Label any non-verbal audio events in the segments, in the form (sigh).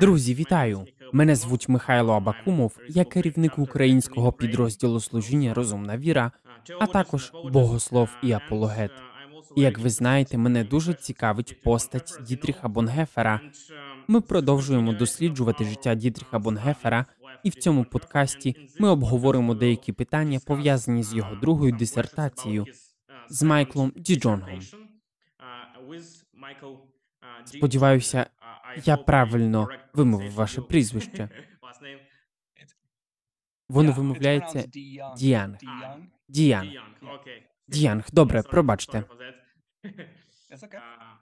Друзі, вітаю! Мене звуть Михайло Абакумов, я керівник українського підрозділу служіння Розумна віра, а також богослов і апологет. І як ви знаєте, мене дуже цікавить постать Дітріха Бонгефера. Ми продовжуємо досліджувати життя Дітріха Бонгефера, і в цьому подкасті ми обговоримо деякі питання, пов'язані з його другою дисертацією з Майклом Діджонгом. Сподіваюся, я правильно вимовив ваше прізвище. (laughs) Воно вимовляється Діанг. Діанг. Діанг. Добре, пробачте. (laughs)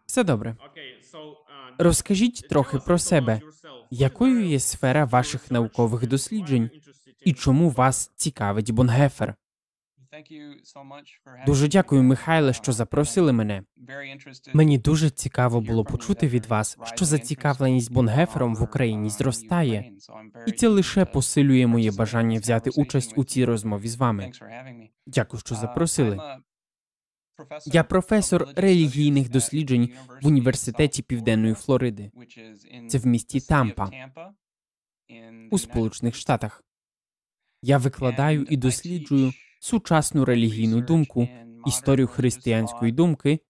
Все добре. Розкажіть трохи про себе. Якою є сфера ваших наукових досліджень і чому вас цікавить Бонгефер? Дуже дякую, Михайле, що запросили мене. Мені дуже цікаво було почути від вас, що зацікавленість Бонгефером в Україні зростає, і це лише посилює моє бажання взяти участь у цій розмові з вами. Дякую, що запросили. Я професор релігійних досліджень в університеті Південної Флориди. Це в місті Тампа у Сполучених Штатах. Я викладаю і досліджую сучасну релігійну думку, історію християнської думки,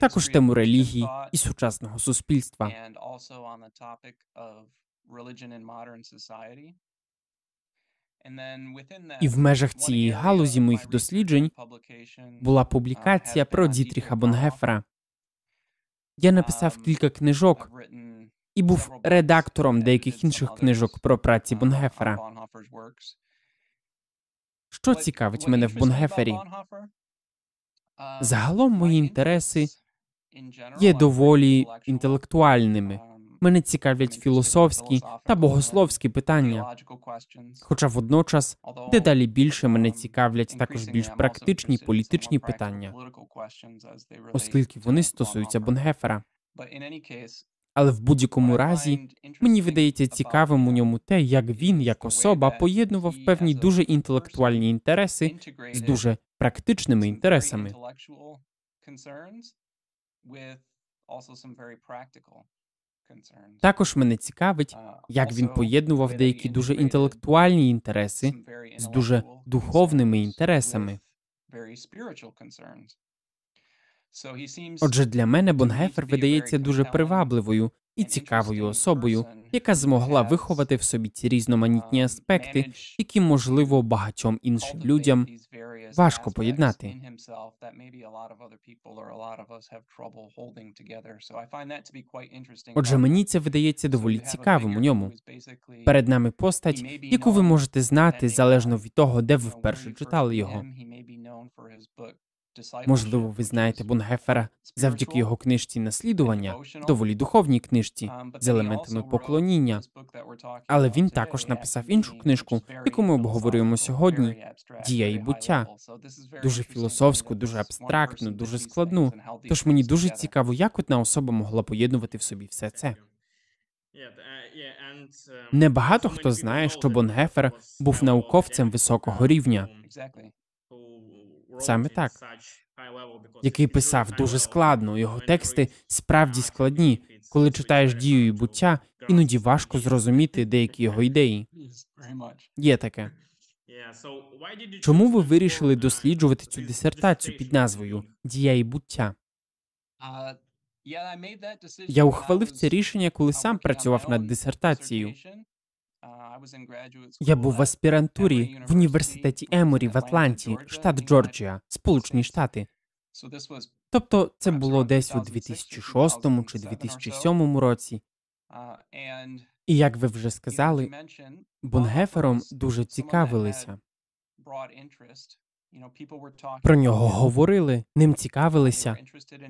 також тему релігії і сучасного суспільства. І в межах цієї галузі моїх досліджень була публікація про Дітріха Бонгефера. Я написав кілька книжок і був редактором деяких інших книжок про праці Бонгефера. Що цікавить мене в Бонгефері? Загалом мої інтереси є доволі інтелектуальними. Мене цікавлять філософські та богословські питання. Хоча водночас дедалі більше мене цікавлять також більш практичні політичні питання, оскільки вони стосуються Бонгефера. Але в будь-якому разі мені видається цікавим у ньому те, як він, як особа, поєднував певні дуже інтелектуальні інтереси з дуже практичними інтересами. Також мене цікавить, як він поєднував деякі дуже інтелектуальні інтереси з дуже духовними інтересами. Отже, для мене Бонгефер видається дуже привабливою і цікавою особою, яка змогла виховати в собі ці різноманітні аспекти, які можливо багатьом іншим людям важко поєднати. Отже, мені це видається доволі цікавим у ньому. Перед нами постать, яку ви можете знати залежно від того, де ви вперше читали його. Можливо, ви знаєте Бунгефера завдяки його книжці наслідування, доволі духовній книжці з елементами поклоніння. Але він також написав іншу книжку, яку ми обговорюємо сьогодні: дія і буття. Дуже філософську, дуже абстрактну, дуже складну. Тож мені дуже цікаво, як одна особа могла поєднувати в собі все це. Небагато хто знає, що Бонгефер був науковцем високого рівня. Саме так. Який писав дуже складно. Його тексти справді складні. Коли читаєш дію і буття, іноді важко зрозуміти деякі його ідеї. Є таке. Чому ви вирішили досліджувати цю дисертацію під назвою Дія і буття? Я ухвалив це рішення, коли сам працював над дисертацією. Я був в аспірантурі в університеті Еморі в Атланті, штат Джорджія, Сполучені Штати. Тобто це було десь у 2006 чи 2007 році. І як ви вже сказали, Бонгефером дуже цікавилися. Про нього говорили, ним цікавилися.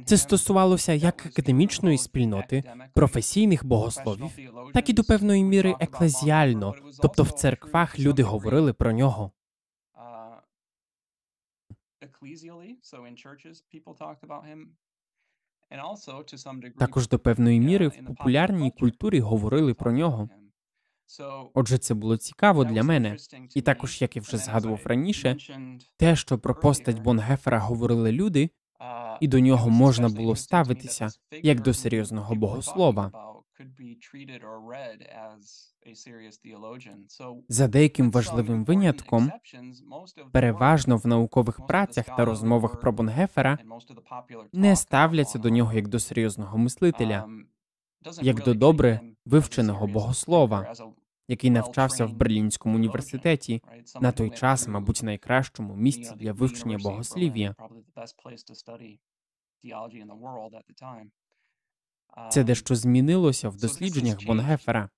Це стосувалося як академічної спільноти, професійних богословів, так і до певної міри еклезіально, тобто в церквах люди говорили про нього. Також до певної міри в популярній культурі говорили про нього. Отже, це було цікаво для мене, і також, як я вже згадував раніше, те, що про постать Бонгефера говорили люди, і до нього можна було ставитися як до серйозного богослова. За деяким важливим винятком, переважно в наукових працях та розмовах про Бонгефера не ставляться до нього як до серйозного мислителя, як до добре вивченого богослова, який навчався в Берлінському університеті на той час, мабуть, найкращому місці для вивчення богослів'я. Це дещо змінилося в дослідженнях Бонгефера.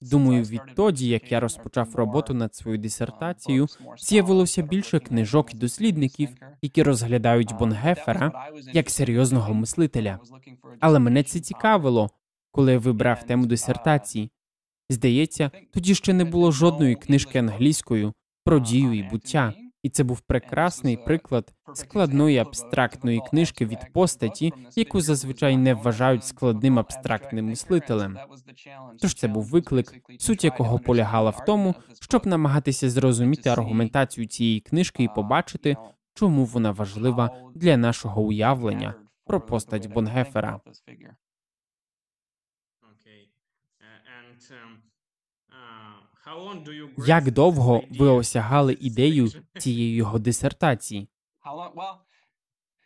Думаю, відтоді, як я розпочав роботу над своєю дисертацією, з'явилося більше книжок і дослідників, які розглядають Бонгефера як серйозного мислителя. Але мене це цікавило, коли я вибрав тему дисертації. Здається, тоді ще не було жодної книжки англійською про дію і буття. І це був прекрасний приклад складної абстрактної книжки від постаті, яку зазвичай не вважають складним абстрактним мислителем. Тож це був виклик, суть якого полягала в тому, щоб намагатися зрозуміти аргументацію цієї книжки і побачити, чому вона важлива для нашого уявлення про постать Бонгефера. Як довго ви осягали ідею цієї його дисертації?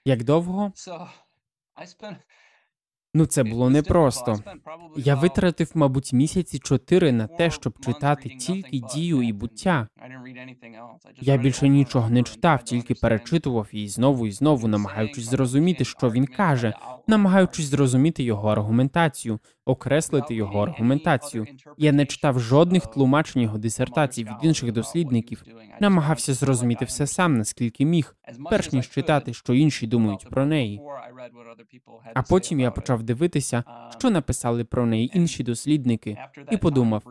Як довго? Ну, це було непросто. Я витратив, мабуть, місяці чотири на те, щоб читати тільки дію і буття. Я більше нічого не читав, тільки перечитував її знову і знову, намагаючись зрозуміти, що він каже, намагаючись зрозуміти його аргументацію, окреслити його аргументацію. Я не читав жодних тлумачень його дисертацій від інших дослідників, намагався зрозуміти все сам, наскільки міг, перш ніж читати, що інші думають про неї. А потім я почав дивитися, що написали про неї інші дослідники, і подумав,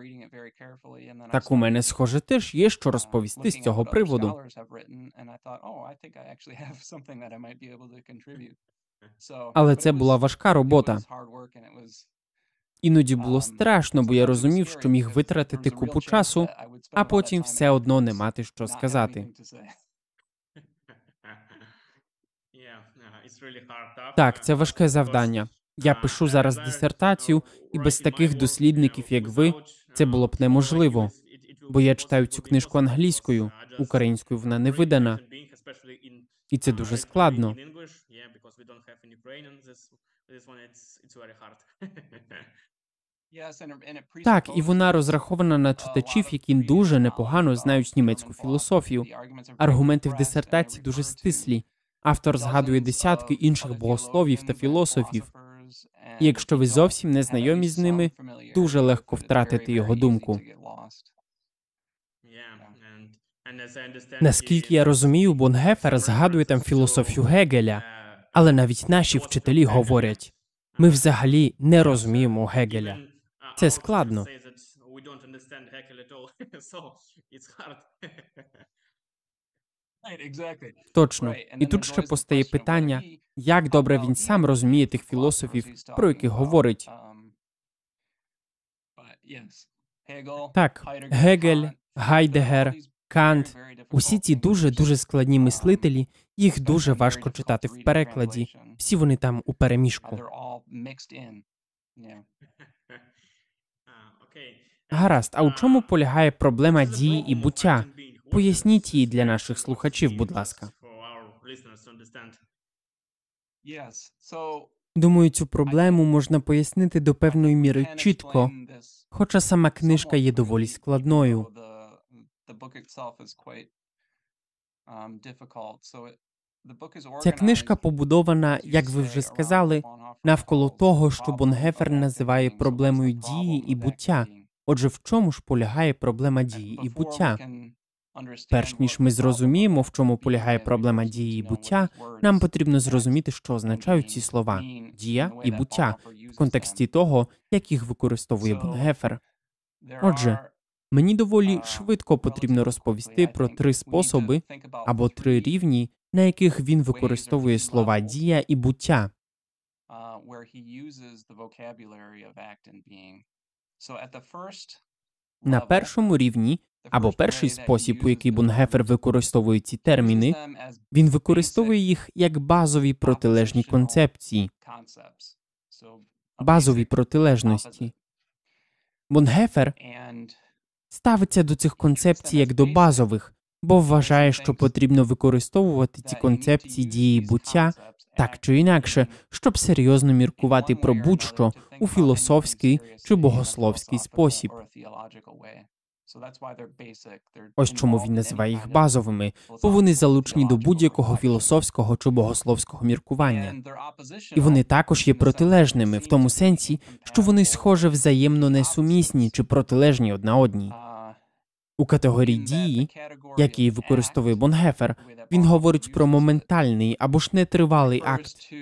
так у мене, схоже, теж є що розповісти з цього приводу. Але це була важка робота. Іноді було страшно, бо я розумів, що міг витратити купу часу, а потім все одно не мати що сказати. Так, це важке завдання. Я пишу зараз дисертацію, і без таких дослідників, як ви, це було б неможливо. Бо я читаю цю книжку англійською, українською вона не видана. І це дуже складно. Так, і вона розрахована на читачів, які дуже непогано знають німецьку філософію. Аргументи в дисертації дуже стислі. Автор згадує десятки інших богословів та філософів. І якщо ви зовсім не знайомі з ними, дуже легко втратити його думку. Наскільки я розумію, Бонгефер згадує там філософію Гегеля, але навіть наші вчителі говорять ми взагалі не розуміємо Гегеля. Це складно. Точно. І тут ще постає питання, як добре він сам розуміє тих філософів, про яких говорить. Так, Гегель, Гайдегер, Кант, усі ці дуже дуже складні мислителі, їх дуже важко читати в перекладі. Всі вони там у переміжку. (laughs) Гаразд, а у чому полягає проблема дії і буття? Поясніть її для наших слухачів, будь ласка. Думаю, цю проблему можна пояснити до певної міри чітко, хоча сама книжка є доволі складною. Ця книжка побудована, як ви вже сказали, навколо того, що Бонгефер називає проблемою дії і буття. Отже, в чому ж полягає проблема дії і буття? Перш ніж ми зрозуміємо, в чому полягає проблема дії і буття, нам потрібно зрозуміти, що означають ці слова дія і буття в контексті того, як їх використовує Бонгефер. Отже, мені доволі швидко потрібно розповісти про три способи або три рівні, на яких він використовує слова дія і буття. На першому рівні Або перший спосіб, у який Бунгефер використовує ці терміни, він використовує їх як базові протилежні концепції, базові протилежності. Бунгефер ставиться до цих концепцій як до базових, бо вважає, що потрібно використовувати ці концепції дії буття так чи інакше, щоб серйозно міркувати про будь-що у філософський чи богословський спосіб. Ось чому він називає їх базовими, бо вони залучені до будь-якого філософського чи богословського міркування. І вони також є протилежними в тому сенсі, що вони схоже взаємно несумісні чи протилежні одна одній. У категорії дії, які використовує Бонгефер, він говорить про моментальний або ж нетривалий акт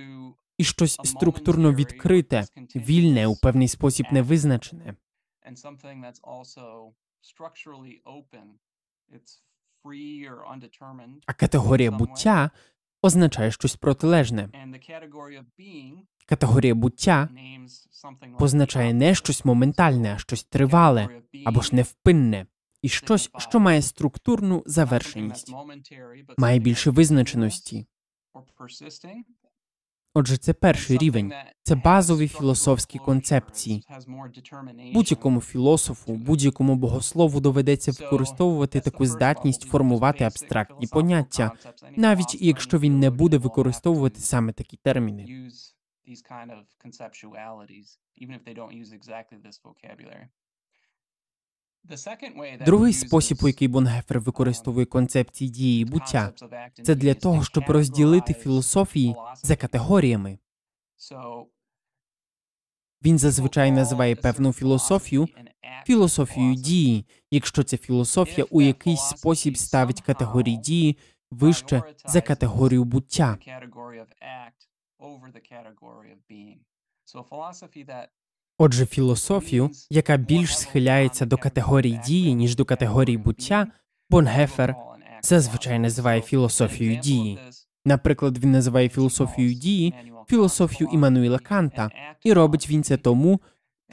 і щось структурно відкрите, вільне у певний спосіб невизначене. А категорія буття означає щось протилежне. Категорія буття позначає не щось моментальне, а щось тривале або ж невпинне. І щось, що має структурну завершеність, має більше визначеності. Отже, це перший рівень, це базові філософські концепції. Будь-якому філософу, будь-якому богослову доведеться використовувати таку здатність формувати абстрактні поняття, навіть якщо він не буде використовувати саме такі терміни. Другий спосіб, у який Бонгефер використовує концепції дії і буття, це для того, щоб розділити філософії за категоріями. Він зазвичай називає певну філософію філософією дії, якщо ця філософія у якийсь спосіб ставить категорії дії вище за категорію буття. Отже, філософію, яка більш схиляється до категорії дії, ніж до категорії буття, Бонгефер зазвичай називає філософією дії. Наприклад, він називає філософією дії філософію Іммануїла Канта, і робить він це тому,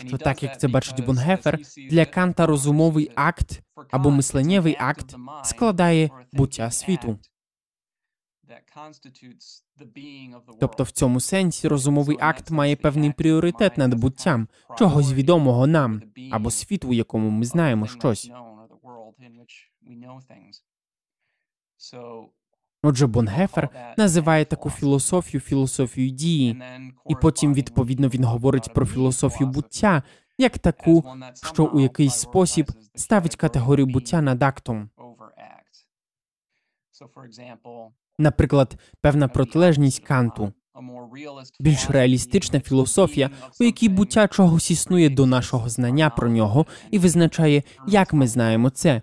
що так як це бачить Бонгефер, для Канта розумовий акт або мисленнєвий акт складає буття світу. Тобто в цьому сенсі розумовий акт має певний пріоритет над буттям чогось відомого нам або світу, у якому ми знаємо щось. Отже, Бонгефер називає таку філософію філософією дії, і потім, відповідно, він говорить про філософію буття як таку, що у якийсь спосіб ставить категорію буття над актом. Наприклад, певна протилежність канту, більш реалістична філософія, у якій буття чогось існує до нашого знання про нього і визначає, як ми знаємо це.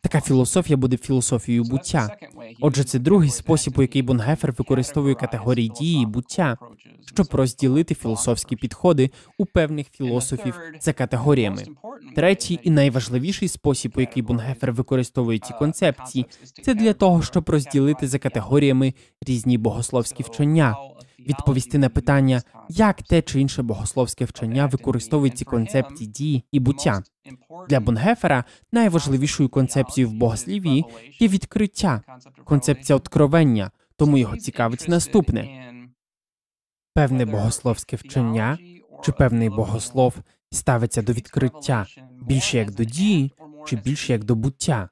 Така філософія буде філософією буття. Отже, це другий спосіб, у який Бонгефер використовує категорії дії і буття, щоб розділити філософські підходи у певних філософів за категоріями. Третій і найважливіший спосіб, у який Бонгефер використовує ці концепції, це для того, щоб розділити за категоріями різні богословські вчення, відповісти на питання, як те чи інше богословське вчення використовує ці концепції дії і буття. Для Бонгефера найважливішою концепцією в богослів'ї є відкриття, концепція откровення, тому його цікавить наступне певне богословське вчення чи певний богослов ставиться до відкриття більше як до дії чи більше як до буття.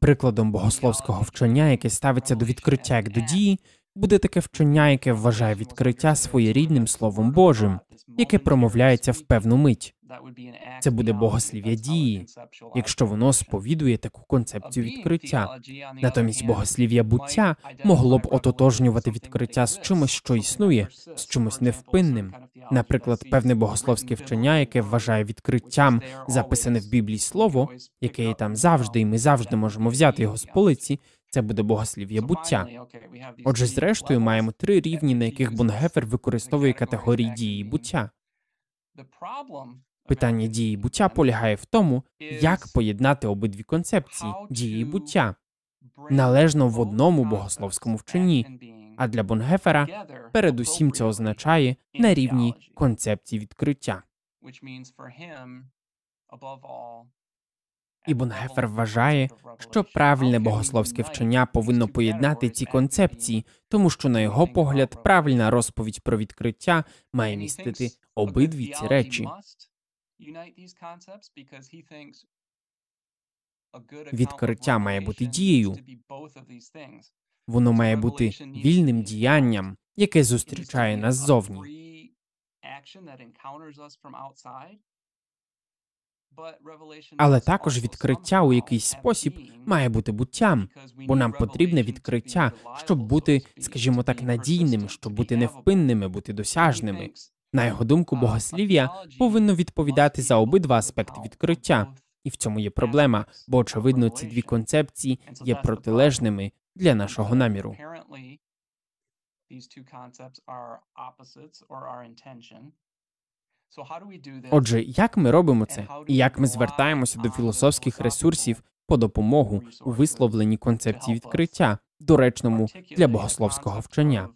Прикладом богословського вчення, яке ставиться до відкриття як до дії, буде таке вчення, яке вважає відкриття своєрідним Словом Божим, яке промовляється в певну мить. Це буде богослів'я дії, якщо воно сповідує таку концепцію відкриття. Натомість богослів'я буття могло б ототожнювати відкриття з чимось, що існує, з чимось невпинним. Наприклад, певне богословське вчення, яке вважає відкриттям записане в Біблії слово, яке є там завжди, і ми завжди можемо взяти його з полиці. Це буде богослів'я буття. Отже, зрештою, маємо три рівні, на яких Бонгефер використовує категорії дії буття. Питання дії буття полягає в тому, як поєднати обидві концепції дії буття належно в одному богословському вченні. А для Бонгефера передусім це означає на рівні концепції відкриття. І Бонгефер вважає, що правильне богословське вчення повинно поєднати ці концепції, тому що, на його погляд, правильна розповідь про відкриття має містити обидві ці речі. Відкриття має бути дією. Воно має бути вільним діянням, яке зустрічає нас ззовні. Але також відкриття у якийсь спосіб має бути буттям, бо нам потрібне відкриття, щоб бути, скажімо так, надійним, щоб бути невпинними, бути досяжними. На його думку, богослів'я повинно відповідати за обидва аспекти відкриття, і в цьому є проблема, бо очевидно ці дві концепції є протилежними для нашого наміру. Отже, як ми робимо це, і як ми звертаємося до філософських ресурсів по допомогу у висловленні концепції відкриття, доречному для богословського вчення?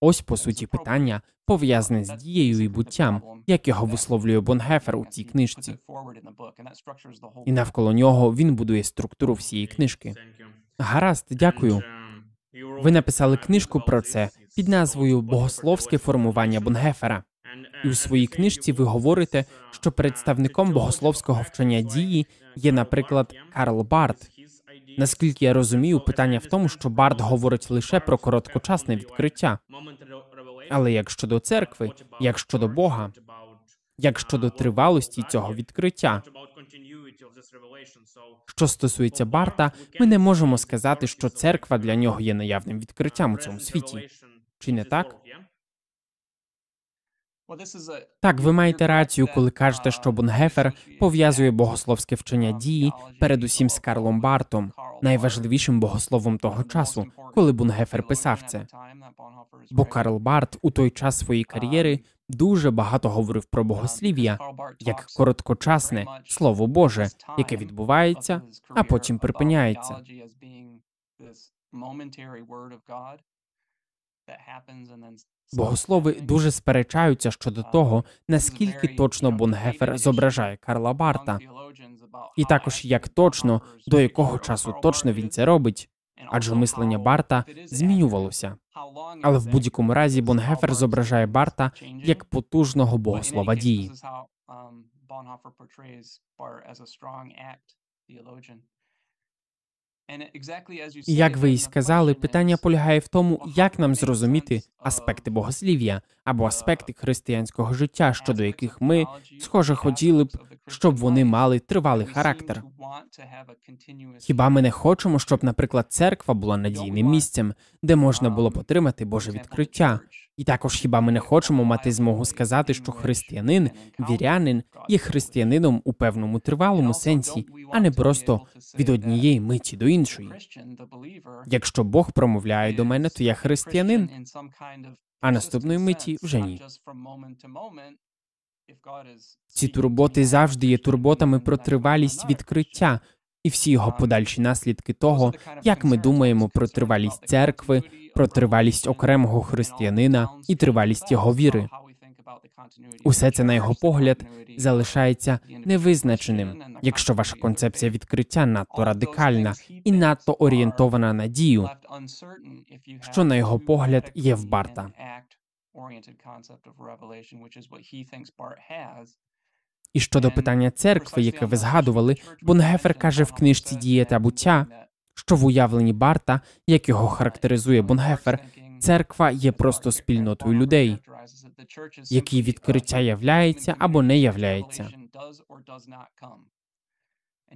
Ось по суті питання пов'язане з дією і буттям, як його висловлює Бонгефер у цій книжці. І навколо нього він будує структуру всієї книжки. Гаразд, дякую. Ви написали книжку про це під назвою Богословське формування Бонгефера. І у своїй книжці ви говорите, що представником богословського вчення дії є, наприклад, Карл Барт. Наскільки я розумію, питання в тому, що Барт говорить лише про короткочасне відкриття. Але як щодо церкви, як щодо Бога, як щодо тривалості цього відкриття, що стосується Барта, ми не можемо сказати, що церква для нього є наявним відкриттям у цьому світі. Чи не так? Так, ви маєте рацію, коли кажете, що Бонгефер пов'язує богословське вчення дії передусім з Карлом Бартом, найважливішим богословом того часу, коли Бунгефер писав це. Бо Карл Барт у той час своєї кар'єри дуже багато говорив про богослів'я як короткочасне слово Боже, яке відбувається, а потім припиняється. Богослови дуже сперечаються щодо того, наскільки точно Бонгефер зображає Карла Барта, і також як точно до якого часу точно він це робить, адже мислення Барта змінювалося. Але в будь-якому разі Бонгефер зображає Барта як потужного богослова дії. Як ви і сказали, питання полягає в тому, як нам зрозуміти аспекти богослів'я або аспекти християнського життя, щодо яких ми, схоже, хотіли б, щоб вони мали тривалий характер. Хіба ми не хочемо, щоб, наприклад, церква була надійним місцем, де можна було б отримати Боже відкриття? І також хіба ми не хочемо мати змогу сказати, що християнин, вірянин є християнином у певному тривалому сенсі, а не просто від однієї миті до іншої? Якщо Бог промовляє до мене, то я християнин, а наступної миті вже ні. Ці турботи завжди є турботами про тривалість відкриття і всі його подальші наслідки того, як ми думаємо про тривалість церкви, про тривалість окремого християнина і тривалість його віри. Усе це на його погляд залишається невизначеним, якщо ваша концепція відкриття надто радикальна і надто орієнтована на дію, що на його погляд є в Барта. І щодо питання церкви, яке ви згадували, Бонгефер каже в книжці Діє та буття, що в уявленні Барта, як його характеризує Бонгефер, церква є просто спільнотою людей, які відкриття являється або не являється.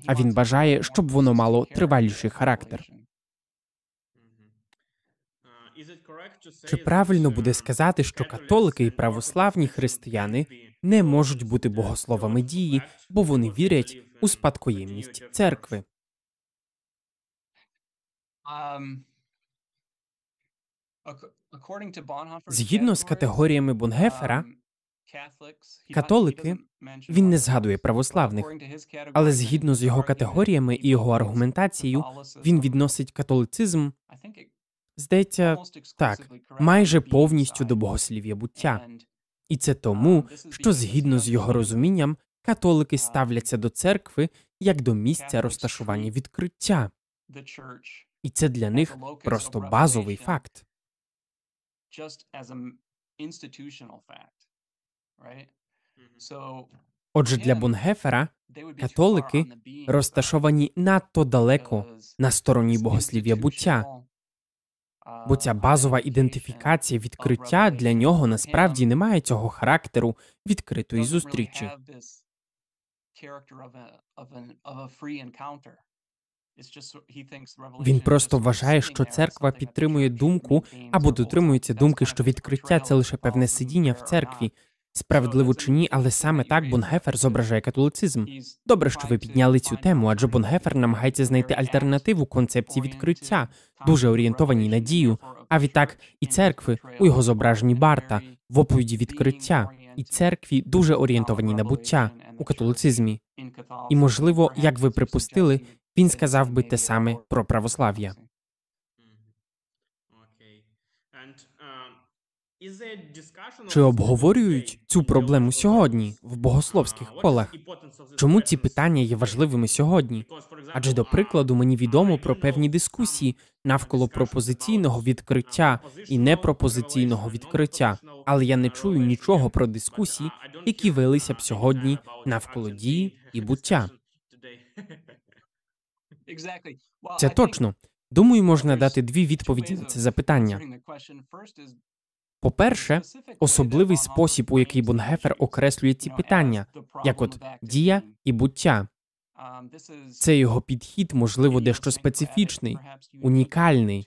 А він бажає, щоб воно мало триваліший характер. Чи правильно буде сказати, що католики і православні християни не можуть бути богословами дії, бо вони вірять у спадкоємність церкви? Згідно з категоріями Бонгефера, католики він не згадує православних, але згідно з його категоріями і його аргументацією, він відносить католицизм здається, так, майже повністю до богослів'я буття, і це тому, що згідно з його розумінням, католики ставляться до церкви як до місця розташування відкриття, і це для них просто базовий факт. Отже, для Бонгефера католики розташовані надто далеко на стороні богослів'я буття, бо ця базова ідентифікація відкриття для нього насправді не має цього характеру відкритої зустрічі. Він просто вважає, що церква підтримує думку або дотримується думки, що відкриття це лише певне сидіння в церкві. Справедливо чи ні, але саме так Бонгефер зображає католицизм. Добре, що ви підняли цю тему, адже Бонгефер намагається знайти альтернативу концепції відкриття, дуже орієнтованій на дію, а відтак і церкви у його зображенні Барта в оповіді відкриття, і церкві дуже орієнтовані на буття у католицизмі. І можливо, як ви припустили, він сказав би те саме про православ'я. Чи обговорюють цю проблему сьогодні в богословських колах? Чому ці питання є важливими сьогодні? Адже до прикладу мені відомо про певні дискусії навколо пропозиційного відкриття і непропозиційного відкриття, але я не чую нічого про дискусії, які велися б сьогодні навколо дії і буття. (laughs) Це точно. Думаю, можна дати дві відповіді на це запитання. По-перше, особливий спосіб, у який Бонгефер окреслює ці питання, як от дія і буття. Це його підхід, можливо, дещо специфічний, унікальний,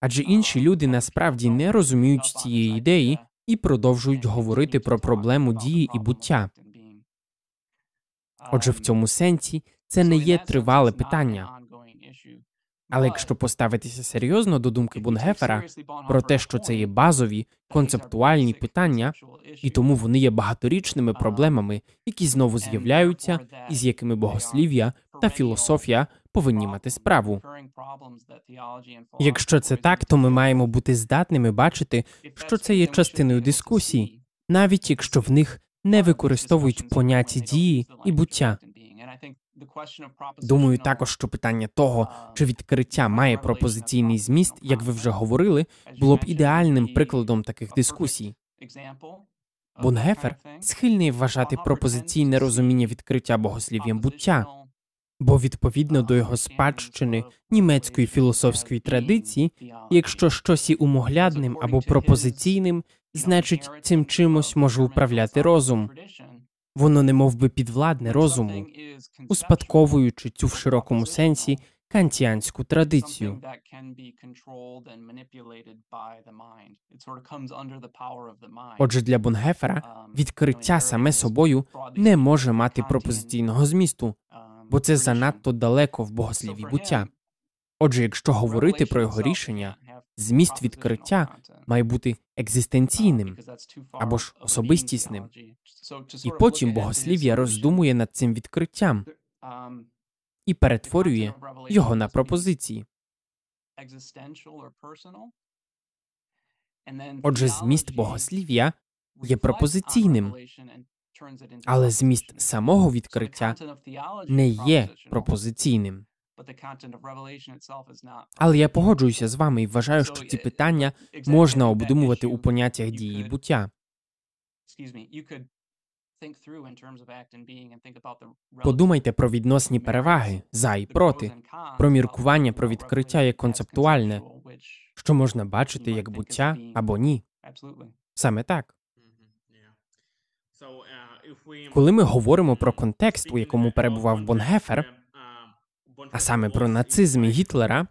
адже інші люди насправді не розуміють цієї ідеї і продовжують говорити про проблему дії і буття. Отже, в цьому сенсі це не є тривале питання. Але якщо поставитися серйозно до думки Бунгефера про те, що це є базові концептуальні питання, і тому вони є багаторічними проблемами, які знову з'являються, і з якими богослів'я та філософія повинні мати справу. Якщо це так, то ми маємо бути здатними бачити, що це є частиною дискусії, навіть якщо в них не використовують поняття дії і буття. Думаю, також що питання того, чи відкриття має пропозиційний зміст, як ви вже говорили, було б ідеальним прикладом таких дискусій. Бунгефер схильний вважати пропозиційне розуміння відкриття богослів'ям буття, бо відповідно до його спадщини німецької філософської традиції, якщо щось є умоглядним або пропозиційним, значить цим чимось може управляти розум. Воно не мов би підвладне розуму, успадковуючи цю в широкому сенсі кантіанську традицію. Отже, для Бонгефера відкриття саме собою не може мати пропозиційного змісту, бо це занадто далеко в богосліві буття. Отже, якщо говорити про його рішення, зміст відкриття має бути екзистенційним або ж особистісним. І потім богослів'я роздумує над цим відкриттям і перетворює його на пропозиції. Отже, зміст богослів'я є пропозиційним, але зміст самого відкриття не є пропозиційним. Але я погоджуюся з вами і вважаю, що ці питання можна обдумувати у поняттях дії і буття. Подумайте про відносні переваги за і проти, про міркування про відкриття як концептуальне, що можна бачити як буття або ні. Саме так. Uh, Коли ми говоримо про контекст, у якому перебував Бонгефер, а саме про нацизм і Гітлера,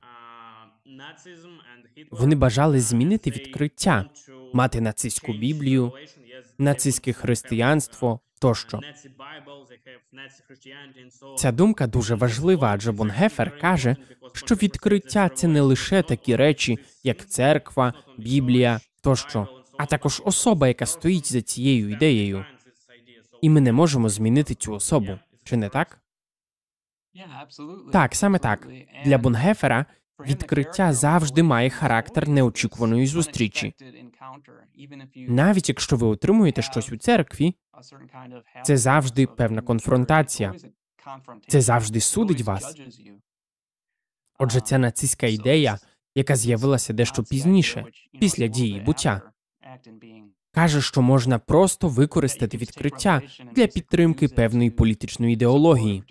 вони бажали змінити відкриття, мати нацистську біблію, нацистське християнство тощо. Ця думка дуже важлива, адже Бонгефер каже, що відкриття це не лише такі речі, як церква, біблія тощо, а також особа, яка стоїть за цією ідеєю. І ми не можемо змінити цю особу, чи не так? Так, саме так. Для Бонгефера відкриття завжди має характер неочікуваної зустрічі. Навіть якщо ви отримуєте щось у церкві, це завжди певна конфронтація. Це завжди судить вас. Отже, ця нацистська ідея, яка з'явилася дещо пізніше, після дії буття, каже, що можна просто використати відкриття для підтримки певної політичної ідеології,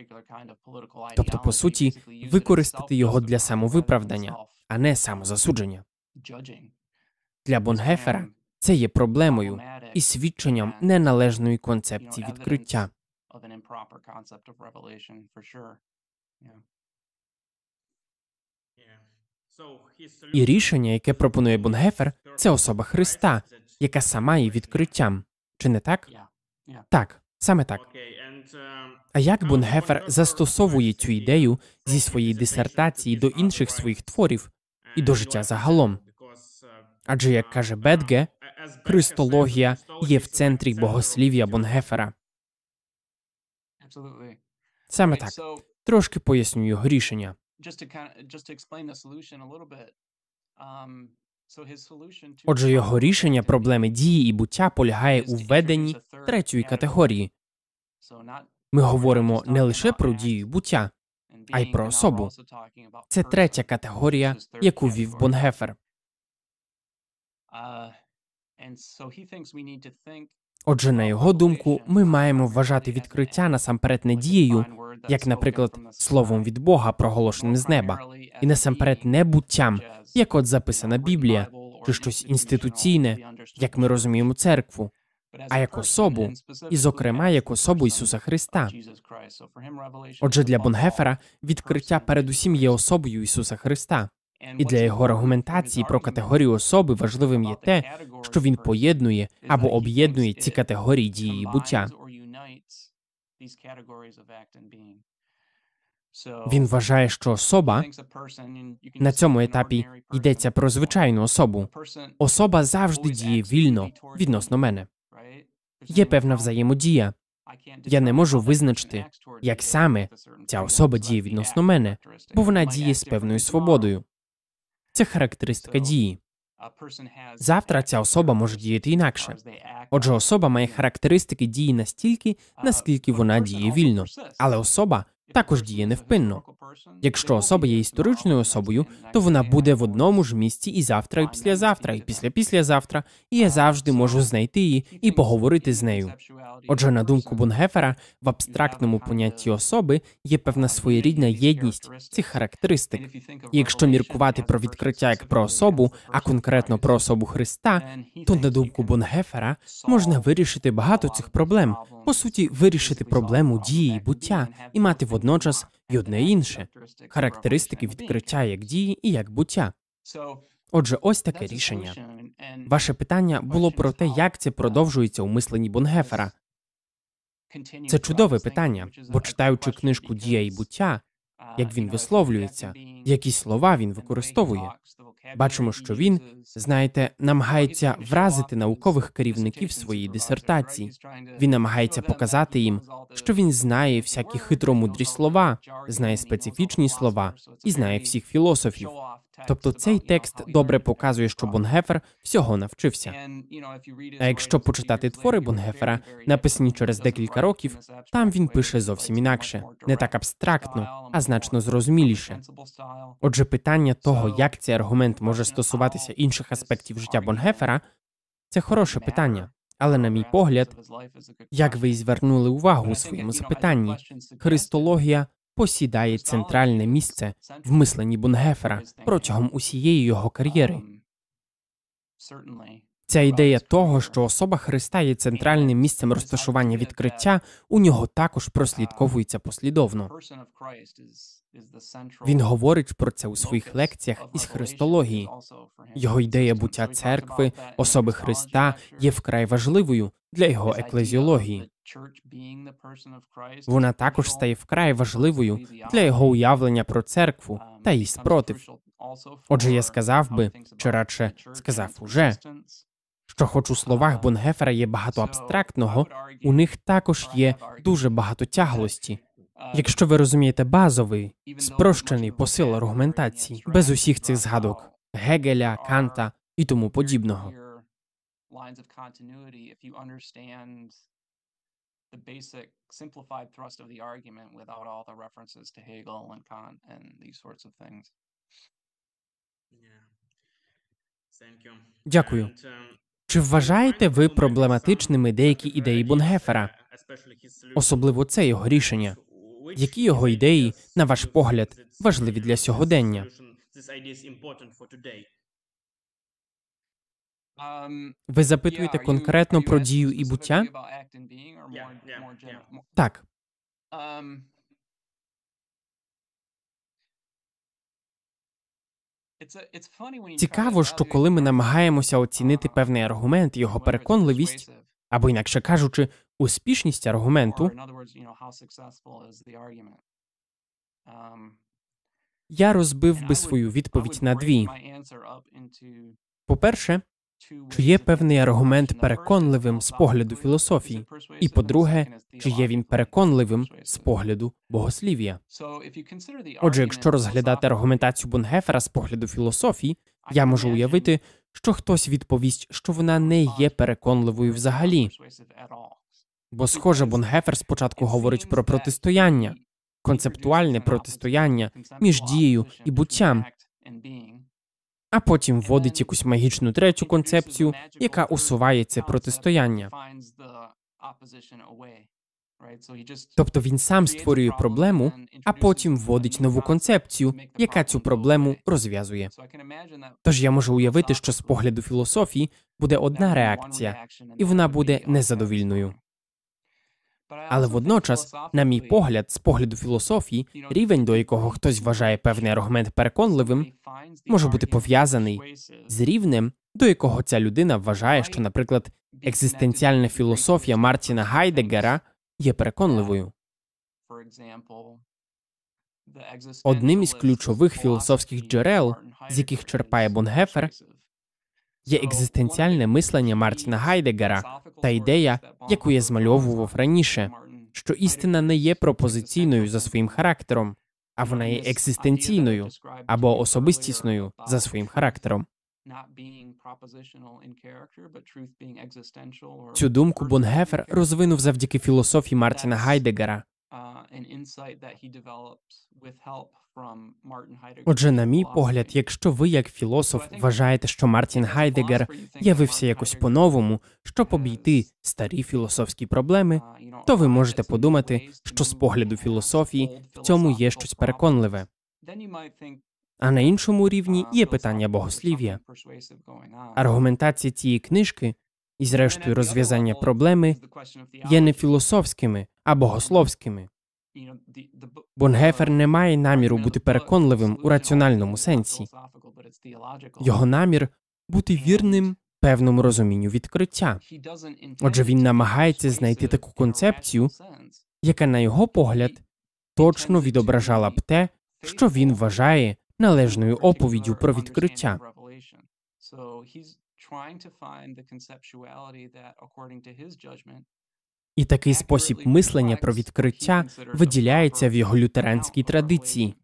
тобто, по суті, використати його для самовиправдання, а не самозасудження. Для Бонгефера це є проблемою і свідченням неналежної концепції відкриття. І рішення, яке пропонує Бонгефер, це особа Христа, яка сама є відкриттям. Чи не так? Так, саме так. А як Бонгефер застосовує цю ідею зі своєї дисертації до інших своїх творів і до життя загалом? Адже, як каже Бетге, христологія є в центрі богослів'я Бонгефера. Саме так. Трошки поясню його рішення. Отже, його рішення проблеми дії і буття полягає у введенні третьої категорії. Ми говоримо не лише про дію і буття, а й про особу. Це третя категорія, яку вів Бонгефер. Отже, на його думку, ми маємо вважати відкриття насамперед не дією, як, наприклад, словом від Бога, проголошеним з неба, і насамперед не буттям, як от записана Біблія, чи щось інституційне, як ми розуміємо церкву, а як особу, і, зокрема, як особу Ісуса Христа. Отже, для Бонгефера відкриття передусім є особою Ісуса Христа. І для його аргументації про категорію особи важливим є те, що він поєднує або об'єднує ці категорії дії і буття. Він вважає, що особа на цьому етапі йдеться про звичайну особу. Особа завжди діє вільно відносно мене. Є певна взаємодія. Я не можу визначити, як саме ця особа діє відносно мене, бо вона діє з певною свободою. Це характеристика дії. Завтра ця особа може діяти інакше. Отже, особа має характеристики дії настільки, наскільки вона діє вільно, але особа також діє невпинно. Якщо особа є історичною особою, то вона буде в одному ж місці і завтра, і післязавтра, і після післязавтра, і я завжди можу знайти її і поговорити з нею. Отже, на думку Бунгефера, в абстрактному понятті особи є певна своєрідна єдність цих характеристик. Якщо міркувати про відкриття як про особу, а конкретно про особу Христа, то на думку Бунгефера можна вирішити багато цих проблем, по суті, вирішити проблему дії буття і мати водночас і одне інше характеристики відкриття як дії і як буття. Отже, ось таке рішення. Ваше питання було про те, як це продовжується у мисленні Бонгефера. Це чудове питання, бо читаючи книжку Дія і буття, як він висловлюється, які слова він використовує. Бачимо, що він, знаєте, намагається вразити наукових керівників своїй дисертації. Він намагається показати їм, що він знає всякі хитромудрі слова, знає специфічні слова і знає всіх філософів. Тобто цей текст добре показує, що Бонгефер всього навчився. А якщо почитати твори Бонгефера, написані через декілька років, там він пише зовсім інакше, не так абстрактно, а значно зрозуміліше. Отже, питання того, як цей аргумент може стосуватися інших аспектів життя Бонгефера, це хороше питання. Але, на мій погляд, як ви і звернули увагу у своєму запитанні, христологія посідає центральне місце в мисленні Бунгефера протягом усієї його кар'єри. Ця ідея того, що особа Христа є центральним місцем розташування відкриття, у нього також прослідковується послідовно. Він говорить про це у своїх лекціях із христології. Його ідея буття церкви, особи Христа є вкрай важливою для його еклезіології. Вона також стає вкрай важливою для його уявлення про церкву та її спротив. Отже, я сказав би, чи радше сказав уже, що, хоч у словах Бонгефера є багато абстрактного, у них також є дуже багато тяглості. Якщо ви розумієте базовий, спрощений посил аргументації, без усіх цих згадок Гегеля, Канта і тому подібного. The basic simplified thrust of the argument without all the references to Hegel and Kant and these sorts of things. Дякую. um, Чи вважаєте ви проблематичними деякі ідеї Бонгефера, особливо це його рішення? Які його ідеї, на ваш погляд, важливі для сьогодення? Um, Ви запитуєте конкретно про дію і буття? Так, Um, цікаво, що коли ми намагаємося оцінити uh, певний аргумент, його переконливість, або інакше кажучи, успішність аргументу. Um, я розбив би свою відповідь на дві. По-перше, чи є певний аргумент переконливим з погляду філософії, і по-друге, чи є він переконливим з погляду богослів'я. Отже, якщо розглядати аргументацію Бонгефера з погляду філософії, я можу уявити, що хтось відповість, що вона не є переконливою взагалі, бо схоже, Бонгефер спочатку говорить про протистояння, концептуальне протистояння між дією і буттям, а потім вводить якусь магічну третю концепцію, яка усуває це протистояння. Тобто він сам створює проблему, а потім вводить нову концепцію, яка цю проблему розв'язує. Тож я можу уявити, що з погляду філософії буде одна реакція, і вона буде незадовільною. Але водночас, на мій погляд, з погляду філософії, рівень, до якого хтось вважає певний аргумент переконливим, може бути пов'язаний з рівнем, до якого ця людина вважає, що, наприклад, екзистенціальна філософія Мартіна Гайдегера є переконливою. Одним із ключових філософських джерел, з яких черпає Бонгефер, Є екзистенціальне мислення Мартіна Гайдегера та ідея, яку я змальовував раніше, що істина не є пропозиційною за своїм характером, а вона є екзистенційною або особистісною за своїм характером. Цю думку Бонгефер розвинув завдяки філософії Мартіна Гайдегера. Отже, на мій погляд, якщо ви, як філософ, вважаєте, що Мартін Гайдегер явився якось по-новому, щоб обійти старі філософські проблеми, то ви можете подумати, що з погляду філософії в цьому є щось переконливе. А на іншому рівні є питання богослів'я. Аргументація цієї книжки і, зрештою, розв'язання проблеми є не філософськими, а богословськими. Бонгефер не має наміру бути переконливим у раціональному сенсі. Його намір бути вірним певному розумінню відкриття. Отже, він намагається знайти таку концепцію, яка, на його погляд, точно відображала б те, що він вважає належною оповіддю про відкриття. І такий спосіб мислення про відкриття виділяється в його лютеранській традиції.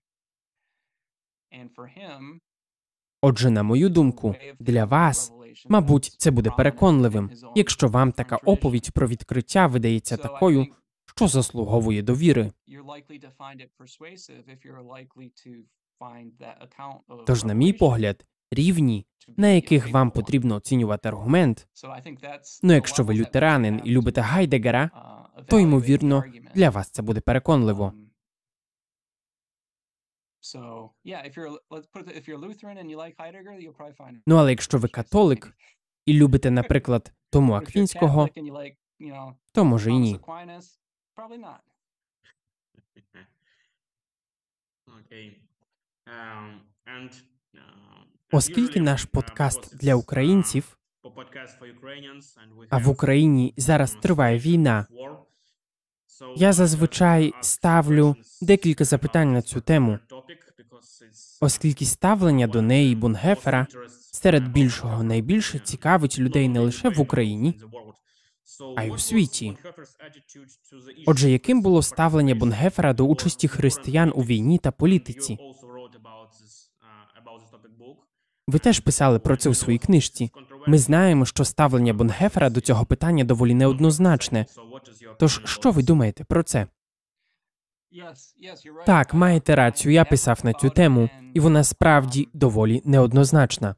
Отже, на мою думку, для вас, мабуть, це буде переконливим, якщо вам така оповідь про відкриття видається такою, що заслуговує довіри. Тож, на мій погляд, рівні, на яких вам потрібно оцінювати аргумент, ну якщо ви лютеранин і любите Гайдегера, то ймовірно для вас це буде переконливо. Ну але якщо ви католик і любите, наприклад, Тому Аквінського, то може і ні. (laughs) Оскільки наш подкаст для українців, а в Україні зараз триває війна, я зазвичай ставлю декілька запитань на цю тему, оскільки ставлення до неї Бунгефера серед більшого найбільше цікавить людей не лише в Україні, а й у світі. Отже, яким було ставлення Бунгефера до участі християн у війні та політиці? Ви теж писали про це у своїй книжці. Ми знаємо, що ставлення Бонгефера до цього питання доволі неоднозначне. Тож, що ви думаєте про це? Так, маєте рацію. Я писав на цю тему, і вона справді доволі неоднозначна.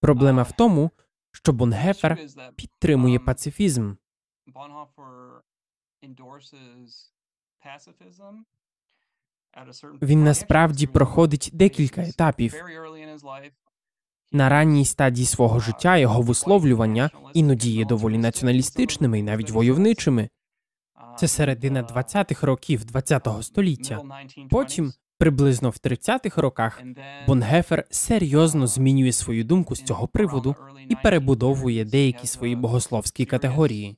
Проблема в тому, що Бонгефер підтримує пацифізм. Він насправді проходить декілька етапів. На ранній стадії свого життя його висловлювання іноді є доволі націоналістичними і навіть войовничими. Це середина 20-х років ХХ століття. Потім, приблизно в 30-х роках, Бонгефер серйозно змінює свою думку з цього приводу і перебудовує деякі свої богословські категорії.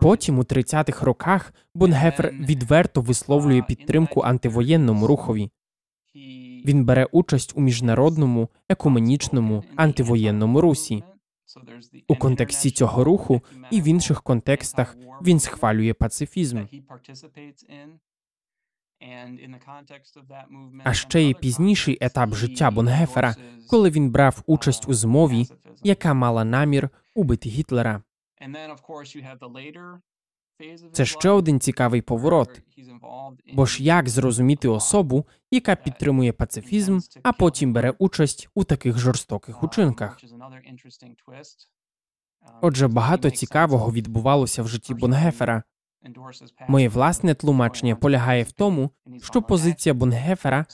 Потім у 30-х роках Бонгефер відверто висловлює підтримку антивоєнному рухові. Він бере участь у міжнародному, екуменічному, антивоєнному русі. У контексті цього руху і в інших контекстах він схвалює пацифізм. А ще є пізніший етап життя Бонгефера, коли він брав участь у змові, яка мала намір убити Гітлера. Це ще один цікавий поворот. Бо ж як зрозуміти особу, яка підтримує пацифізм, а потім бере участь у таких жорстоких учинках? Отже, багато цікавого відбувалося в житті Бонгефера. Моє власне тлумачення полягає в тому, що позиція Бонгефера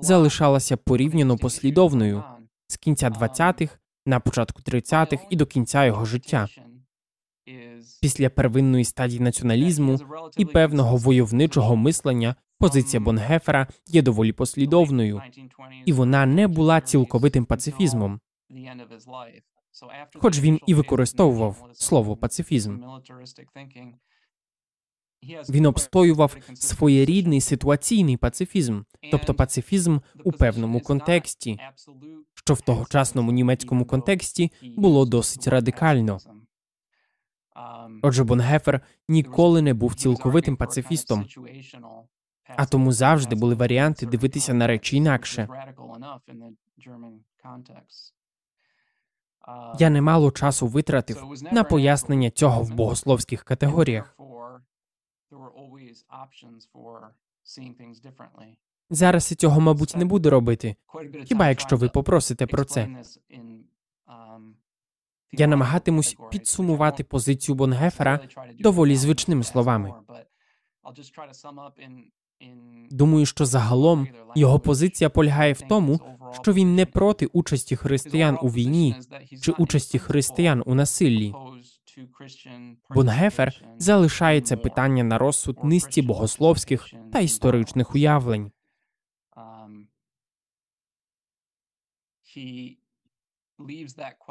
залишалася порівняно послідовною з кінця 20-х, на початку 30-х і до кінця його життя. Після первинної стадії націоналізму і певного войовничого мислення позиція Бонгефера є доволі послідовною, і вона не була цілковитим пацифізмом. Хоч він і використовував слово пацифізм. Він обстоював своєрідний ситуаційний пацифізм, тобто пацифізм у певному контексті, що в тогочасному німецькому контексті було досить радикально. Отже, Бонгефер ніколи не був цілковитим пацифістом, а тому завжди були варіанти дивитися на речі інакше. Я немало часу витратив на пояснення цього в богословських категоріях. Зараз я цього, мабуть, не буду робити. Хіба якщо ви попросите про це? Я намагатимусь підсумувати позицію Бонгефера доволі звичними словами. Думаю, що загалом його позиція полягає в тому, що він не проти участі християн у війні чи участі християн у насиллі. Бонгефер залишає це питання на розсуд низці богословських та історичних уявлень.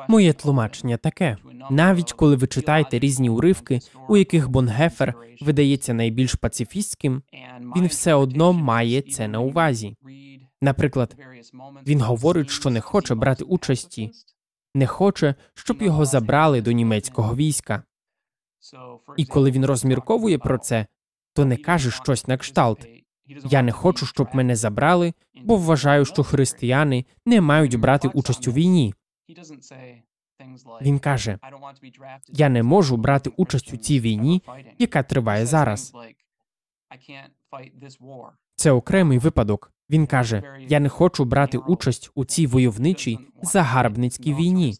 Моє тлумачення таке: навіть коли ви читаєте різні уривки, у яких Бонгефер видається найбільш пацифістським, він все одно має це на увазі. Наприклад, він говорить, що не хоче брати участі, не хоче, щоб його забрали до німецького війська. І коли він розмірковує про це, то не каже щось на кшталт. Я не хочу, щоб мене забрали, бо вважаю, що християни не мають брати участь у війні. Він каже: Я не можу брати участь у цій війні, яка триває зараз. Це окремий випадок. Він каже: Я не хочу брати участь у цій войовничій загарбницькій війні.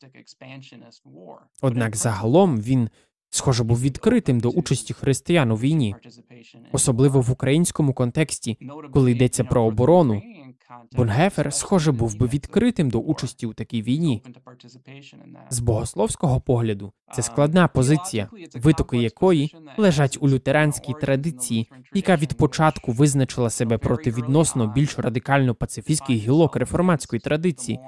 Однак загалом він, схоже, був відкритим до участі християн у війні, особливо в українському контексті, коли йдеться про оборону. Бонгефер, схоже, був би відкритим до участі у такій війні. З богословського погляду це складна позиція, витоки якої лежать у лютеранській традиції, яка від початку визначила себе проти відносно більш радикально пацифістських гілок реформатської традиції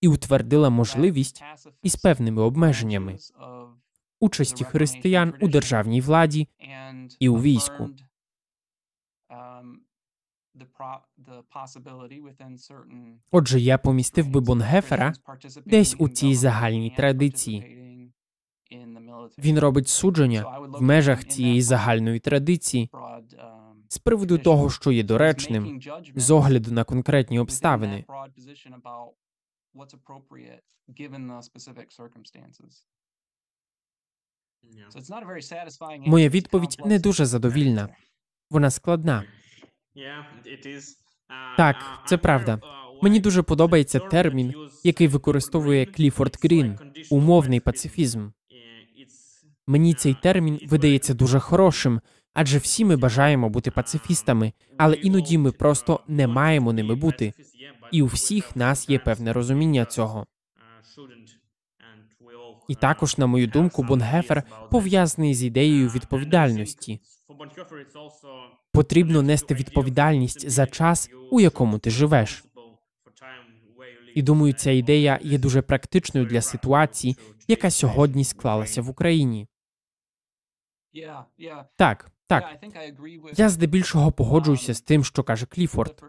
і утвердила можливість із певними обмеженнями участі християн у державній владі і у війську. Отже, я помістив би Бонгефера десь у цій загальній традиції. Він робить судження в межах цієї загальної традиції, з приводу того, що є доречним, з огляду на конкретні обставини. Моя відповідь не дуже задовільна. Вона складна. Так, це правда. Мені дуже подобається термін, який використовує Кліфорд Грін умовний пацифізм. Мені цей термін видається дуже хорошим, адже всі ми бажаємо бути пацифістами, але іноді ми просто не маємо ними бути. І у всіх нас є певне розуміння цього. І також, на мою думку, Бонгефер пов'язаний з ідеєю відповідальності. Потрібно нести відповідальність за час, у якому ти живеш. І думаю, ця ідея є дуже практичною для ситуації, яка сьогодні склалася в Україні. Так, так. Я здебільшого погоджуюся з тим, що каже Кліфорд.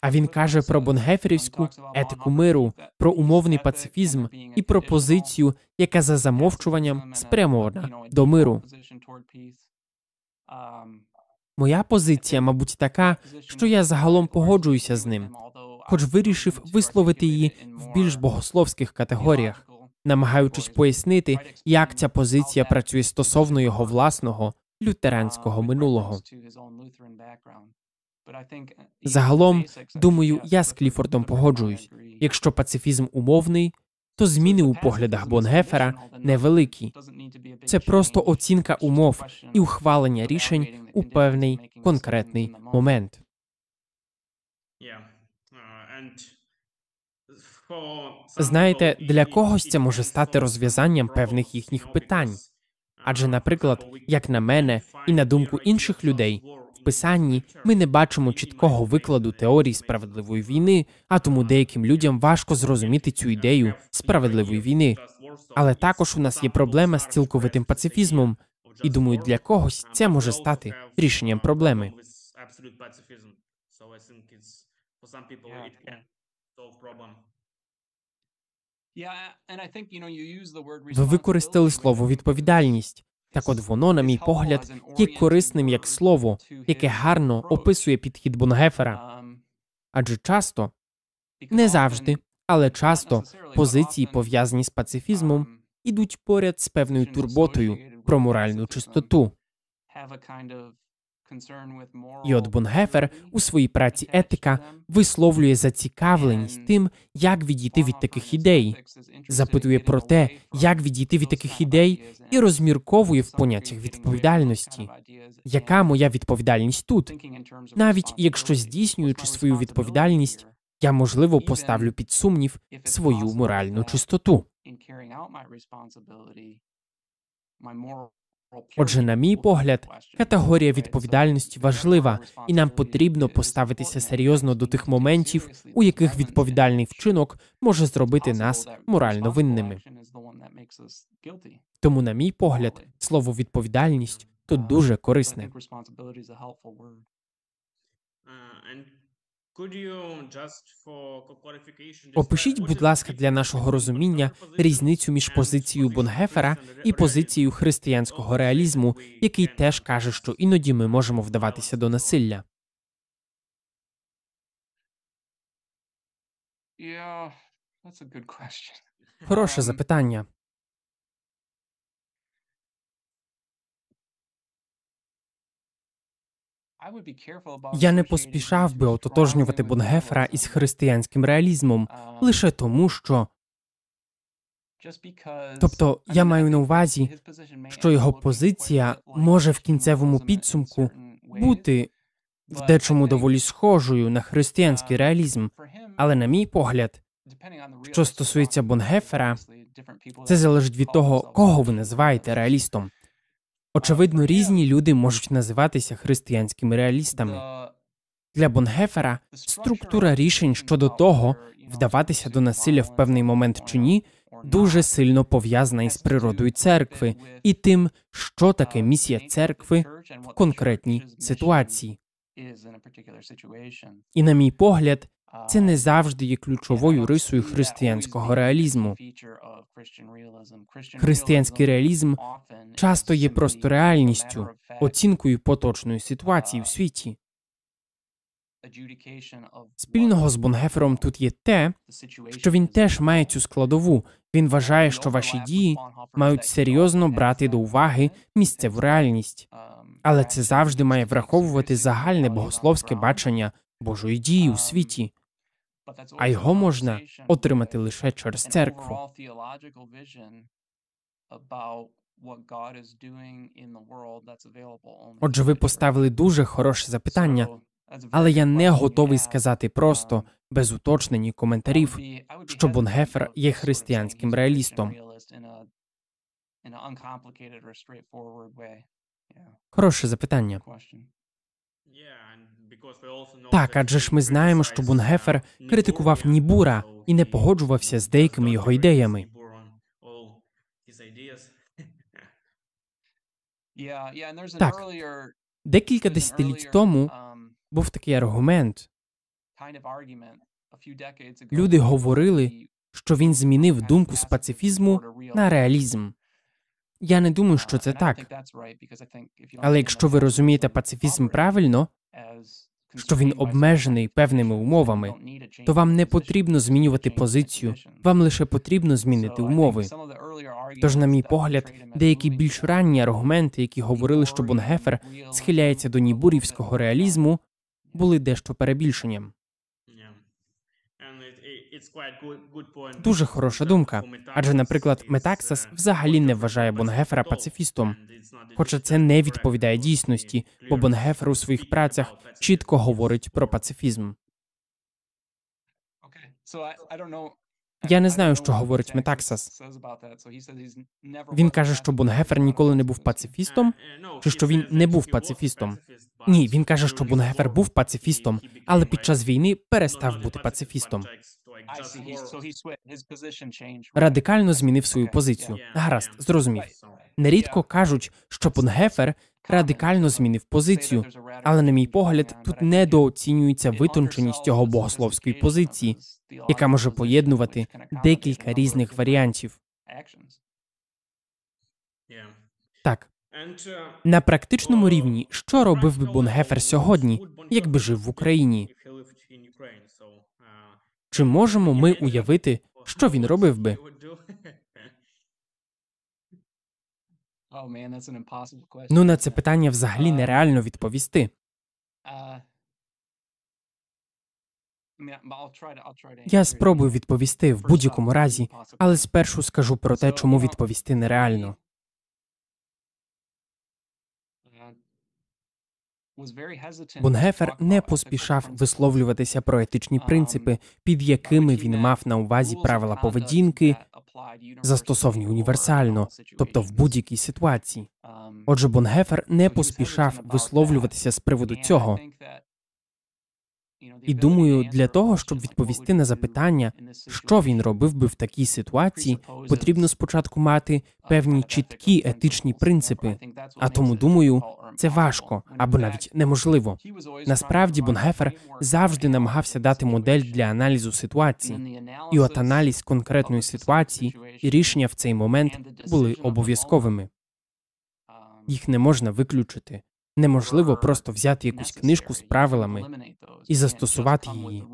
А він каже про бонгеферівську етику миру, про умовний пацифізм і про позицію, яка за замовчуванням спрямована до миру. Моя позиція, мабуть, така, що я загалом погоджуюся з ним, хоч вирішив висловити її в більш богословських категоріях, намагаючись пояснити, як ця позиція працює стосовно його власного лютеранського минулого. Загалом, думаю, я з Кліфордом погоджуюсь. Якщо пацифізм умовний, то зміни у поглядах Бонгефера невеликі. Це просто оцінка умов і ухвалення рішень у певний конкретний момент. Знаєте, для когось це може стати розв'язанням певних їхніх питань. Адже, наприклад, як на мене і на думку інших людей, писанні ми не бачимо чіткого викладу теорії справедливої війни, а тому деяким людям важко зрозуміти цю ідею справедливої війни. Але також у нас є проблема з цілковитим пацифізмом, і думаю, для когось це може стати рішенням проблеми. Ви використали слово відповідальність. Так от воно, на мій погляд, є корисним як слово, яке гарно описує підхід Бунгефера. Адже часто, не завжди, але часто позиції, пов'язані з пацифізмом, ідуть поряд з певною турботою про моральну чистоту. І от Бонгефер у своїй праці етика висловлює зацікавленість тим, як відійти від таких ідей, запитує про те, як відійти від таких ідей, і розмірковує в поняттях відповідальності. Яка моя відповідальність тут? Навіть якщо здійснюючи свою відповідальність, я можливо поставлю під сумнів свою моральну чистоту. Отже, на мій погляд, категорія відповідальності важлива, і нам потрібно поставитися серйозно до тих моментів, у яких відповідальний вчинок може зробити нас морально винними. Тому, на мій погляд, слово відповідальність тут дуже корисне. Опишіть, будь ласка, для нашого розуміння різницю між позицією Бонгефера і позицією християнського реалізму, який теж каже, що іноді ми можемо вдаватися до насилля. Хороше Um, запитання. Я не поспішав би ототожнювати Бонгефера із християнським реалізмом лише тому, що Тобто я маю на увазі, що його позиція може в кінцевому підсумку бути в дечому доволі схожою на християнський реалізм, але на мій погляд, що стосується Бонгефера, це залежить від того, кого ви називаєте реалістом. Очевидно, різні люди можуть називатися християнськими реалістами. Для Бонгефера структура рішень щодо того, вдаватися до насилля в певний момент чи ні, дуже сильно пов'язана із природою церкви і тим, що таке місія церкви в конкретній ситуації. І, на мій погляд, Це не завжди є ключовою рисою християнського реалізму. Християнський реалізм часто є просто реальністю, оцінкою поточної ситуації в світі. Спільного з Бонгефером тут є те, що він теж має цю складову. Він вважає, що ваші дії мають серйозно брати до уваги місцеву реальність, але це завжди має враховувати загальне богословське бачення Божої дії у світі, а його можна отримати лише через церкву. Отже, ви поставили дуже хороше запитання, але я не готовий сказати просто без уточнень і коментарів, що Бонгефер є християнським реалістом. Хороше запитання. Так, адже ж ми знаємо, що Бунгефер критикував Нібура і не погоджувався з деякими його ідеями. Так. Декілька десятиліть тому був такий аргумент. Люди говорили, що він змінив думку з пацифізму на реалізм. Я не думаю, що це так. Але якщо ви розумієте пацифізм правильно, що він обмежений певними умовами, то вам не потрібно змінювати позицію, вам лише потрібно змінити умови. Тож, на мій погляд, деякі більш ранні аргументи, які говорили, що Бонгефер схиляється до нібурівського реалізму, були дещо перебільшенням. Дуже хороша думка. Адже, наприклад, Метаксас взагалі не вважає Бонгефера пацифістом, хоча це не відповідає дійсності, бо Бонгефер у своїх працях чітко говорить про пацифізм. Я не знаю, що говорить Метаксас. Він каже, що Бонгефер ніколи не був пацифістом, чи що він не був пацифістом. Ні, він каже, що Бонгефер був пацифістом, але під час війни перестав бути пацифістом. Радикально змінив свою позицію. Гаразд, зрозумів. Нерідко кажуть, що Бонгефер радикально змінив позицію, але, на мій погляд, тут недооцінюється витонченість його богословської позиції, яка може поєднувати декілька різних варіантів. Так. На практичному рівні, що робив би Бонгефер сьогодні, якби жив в Україні? Чи можемо ми уявити, що він робив би? Ну на це питання взагалі нереально відповісти. Я спробую відповісти в будь-якому разі, але спершу скажу про те, чому відповісти нереально. Бонгефер не поспішав висловлюватися про етичні принципи, під якими він мав на увазі правила поведінки, застосовні універсально, тобто в будь-якій ситуації. Отже, Бонгефер не поспішав висловлюватися з приводу цього. І думаю, для того, щоб відповісти на запитання, що він робив би в такій ситуації, потрібно спочатку мати певні чіткі етичні принципи. А тому думаю, це важко або навіть неможливо. Насправді Бонгефер завжди намагався дати модель для аналізу ситуації, і от аналіз конкретної ситуації і рішення в цей момент були обов'язковими. Їх не можна виключити. Неможливо просто взяти якусь книжку з правилами і застосувати її.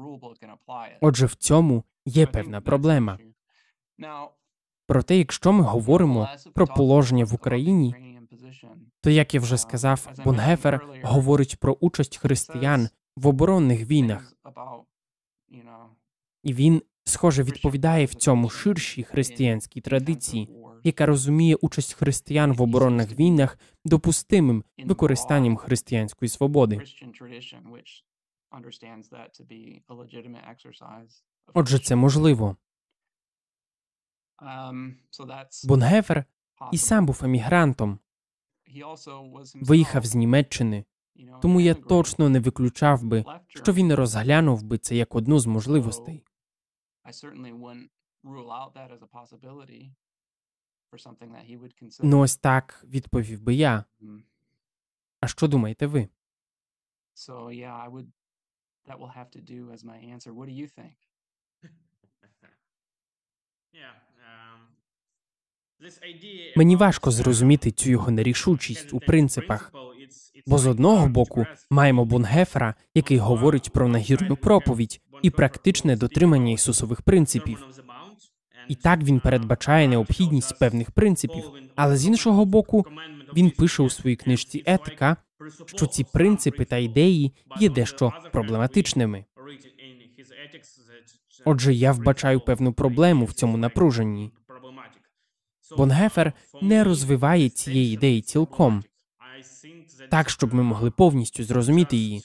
Отже, в цьому є певна проблема. Проте, якщо ми говоримо про положення в Україні, то як я вже сказав, Бонгефер говорить про участь християн в оборонних війнах. І він, схоже, відповідає в цьому ширшій християнській традиції, яка розуміє участь християн в оборонних війнах допустимим використанням християнської свободи. Отже, це можливо. Бонгефер і сам був емігрантом, виїхав з Німеччини, тому я точно не виключав би, що він розглянув би це як одну з можливостей. Ну, ось так відповів би я. А що думаєте ви? that will have to do as my answer. What do you think? (laughs) Мені важко зрозуміти цю його нерішучість у принципах. Бо з одного боку маємо Бонгефера, який говорить про нагірну проповідь і практичне дотримання Ісусових принципів. І так він передбачає необхідність певних принципів, але з іншого боку, він пише у своїй книжці Етика, що ці принципи та ідеї є дещо проблематичними. Отже, я вбачаю певну проблему в цьому напруженні. Бонгефер не розвиває цієї ідеї цілком, так, щоб ми могли повністю зрозуміти її.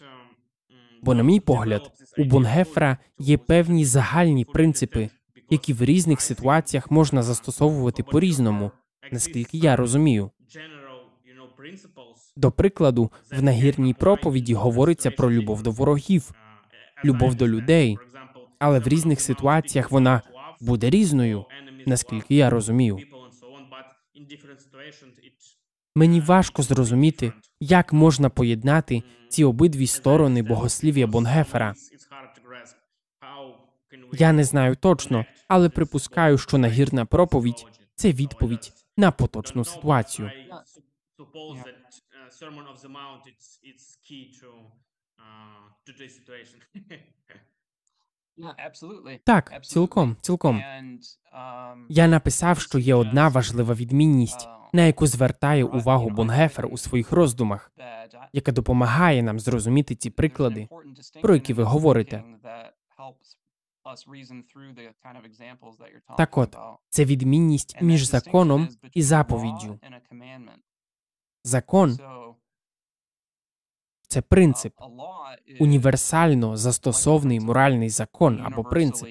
Бо, на мій погляд, у Бонгефера є певні загальні принципи, які в різних ситуаціях можна застосовувати по-різному, наскільки я розумію. До прикладу, в нагірній проповіді говориться про любов до ворогів, любов до людей, але в різних ситуаціях вона буде різною, наскільки я розумію. Мені важко зрозуміти, як можна поєднати ці обидві сторони богослів'я Бонгефера. Я не знаю точно, але припускаю, що нагірна проповідь це відповідь на поточну ситуацію. Так, цілком, цілком. Я написав, що є одна важлива відмінність, на яку звертає увагу Бонгефер у своїх роздумах, яка допомагає нам зрозуміти ці приклади, про які ви говорите. Так от, це відмінність між законом і заповіддю. Закон це принцип, універсально застосовний моральний закон або принцип.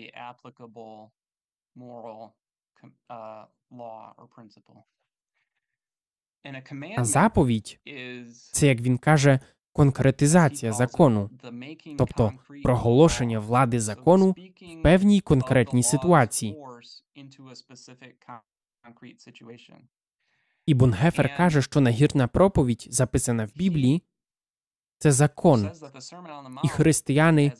А заповідь це, як він каже, конкретизація закону, тобто проголошення влади закону в певній конкретній ситуації. І Бонгефер каже, що нагірна проповідь, записана в Біблії, це закон, і християни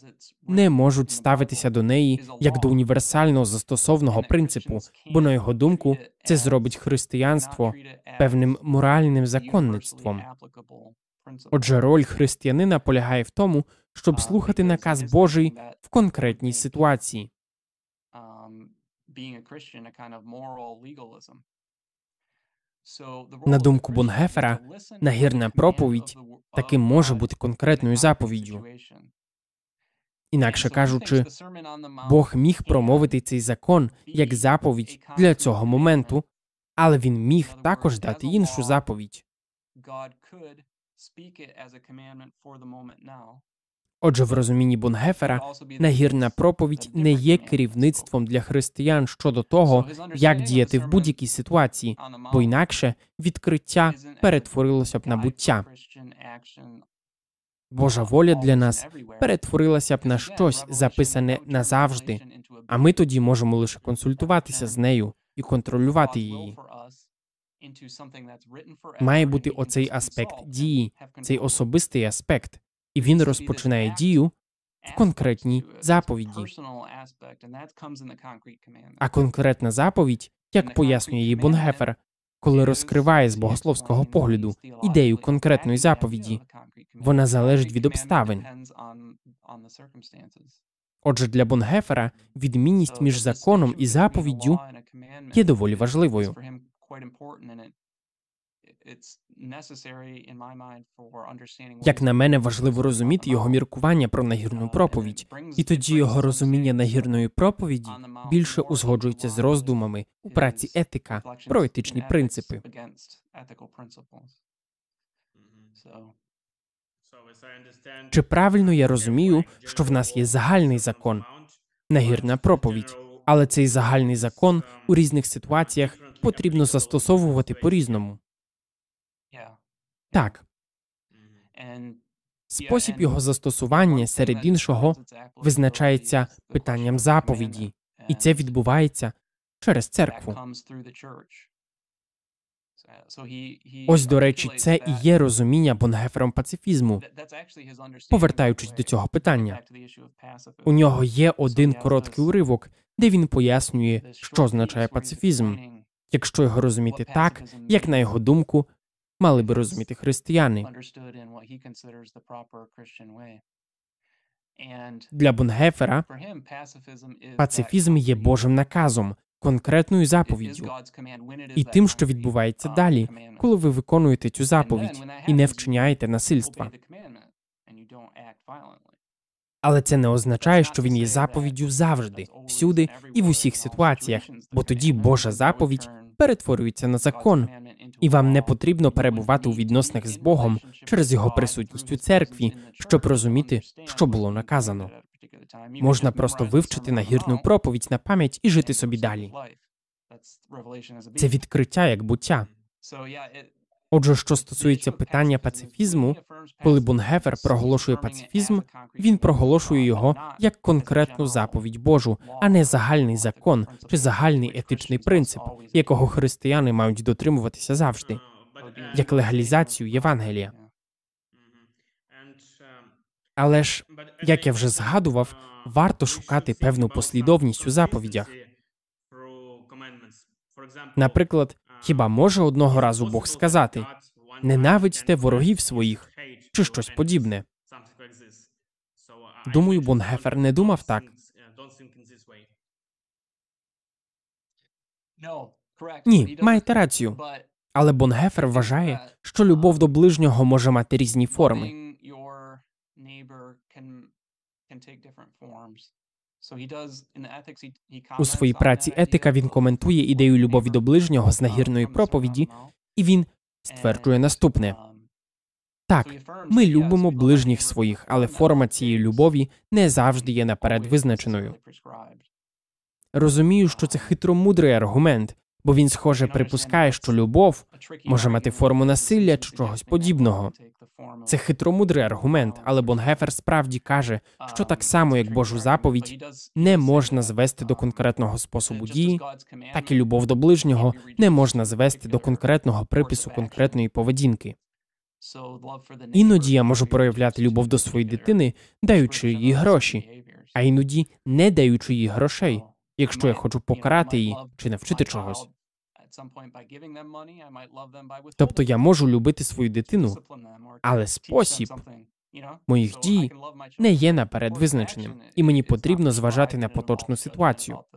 не можуть ставитися до неї як до універсального застосовного принципу, бо на його думку це зробить християнство певним моральним законництвом. Отже, роль християнина полягає в тому, щоб слухати наказ Божий в конкретній ситуації. На думку Бонгефера, нагірна проповідь таки може бути конкретною заповіддю. Інакше кажучи, Бог міг промовити цей закон як заповідь для цього моменту, але він міг також дати іншу заповідь. Отже, в розумінні Бонгефера нагірна проповідь не є керівництвом для християн щодо того, як діяти в будь-якій ситуації, бо інакше відкриття перетворилося б на буття. Божа воля для нас перетворилася б на щось записане назавжди, а ми тоді можемо лише консультуватися з нею і контролювати її. Має бути оцей аспект дії, цей особистий аспект, і він розпочинає дію в конкретній заповіді. А конкретна заповідь, як пояснює її Бонгефер, коли розкриває з богословського погляду ідею конкретної заповіді, вона залежить від обставин. Отже, для Бонгефера відмінність між законом і заповіддю є доволі важливою. Як на мене, важливо розуміти його міркування про нагірну проповідь, і тоді його розуміння нагірної проповіді більше узгоджується з роздумами у праці етика про етичні принципи. Чи правильно я розумію, що в нас є загальний закон, нагірна проповідь, але цей загальний закон у різних ситуаціях потрібно застосовувати по різному? Так. Спосіб його застосування серед іншого визначається питанням заповіді, і це відбувається через церкву. Ось, до речі, це і є розуміння Бонгефером пацифізму. Повертаючись до цього питання, У нього є один короткий уривок, де він пояснює, що означає пацифізм, якщо його розуміти так, як на його думку, мали би розуміти християни. Для Бонгефера пацифізм є Божим наказом, конкретною заповіддю, і тим, що відбувається далі, коли ви виконуєте цю заповідь і не вчиняєте насильства. Але це не означає, що він є заповіддю завжди, всюди і в усіх ситуаціях, бо тоді Божа заповідь перетворюється на закон, і вам не потрібно перебувати у відносинах з Богом через його присутність у церкві, щоб розуміти, що було наказано. Можна просто вивчити нагірну проповідь на пам'ять і жити собі далі. Це відкриття як буття. Отже, що стосується питання пацифізму, коли Бунгефер проголошує пацифізм, він проголошує його як конкретну заповідь Божу, а не загальний закон чи загальний етичний принцип, якого християни мають дотримуватися завжди, як легалізацію Євангелія. Але ж, як я вже згадував, варто шукати певну послідовність у заповідях. Наприклад, хіба може одного разу Бог сказати ненавидьте ворогів своїх чи щось подібне? Думаю, Бонгефер не думав так. Ні, маєте рацію. Але Бонгефер вважає, що любов до ближнього може мати різні форми. У своїй праці етика він коментує ідею любові до ближнього з нагірної проповіді, і він стверджує наступне: так, ми любимо ближніх своїх, але форма цієї любові не завжди є наперед визначеною. Розумію, що це хитромудрий аргумент, бо він, схоже, припускає, що любов може мати форму насилля чи чогось подібного. Це хитромудрий аргумент, але Бонгефер справді каже, що так само, як Божу заповідь, не можна звести до конкретного способу дії, так і любов до ближнього не можна звести до конкретного припису конкретної поведінки. Іноді я можу проявляти любов до своєї дитини, даючи їй гроші, а іноді не даючи їй грошей, якщо я хочу покарати її чи навчити чогось. Тобто я можу любити свою дитину, але спосіб моїх дій не є наперед визначеним, і мені потрібно зважати на поточну ситуацію. (laughs)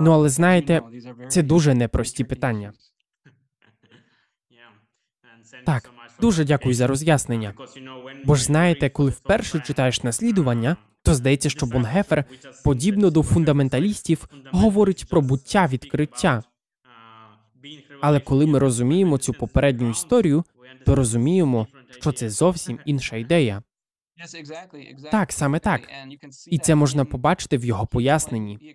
Ну, але знаєте, це дуже непрості питання. (laughs) Так, дуже дякую за роз'яснення. Бо ж знаєте, коли вперше читаєш наслідування, то здається, що Бонгефер, подібно до фундаменталістів, говорить про буття відкриття. Але коли ми розуміємо цю попередню історію, то розуміємо, що це зовсім інша ідея. Так, саме так. І це можна побачити в його поясненні.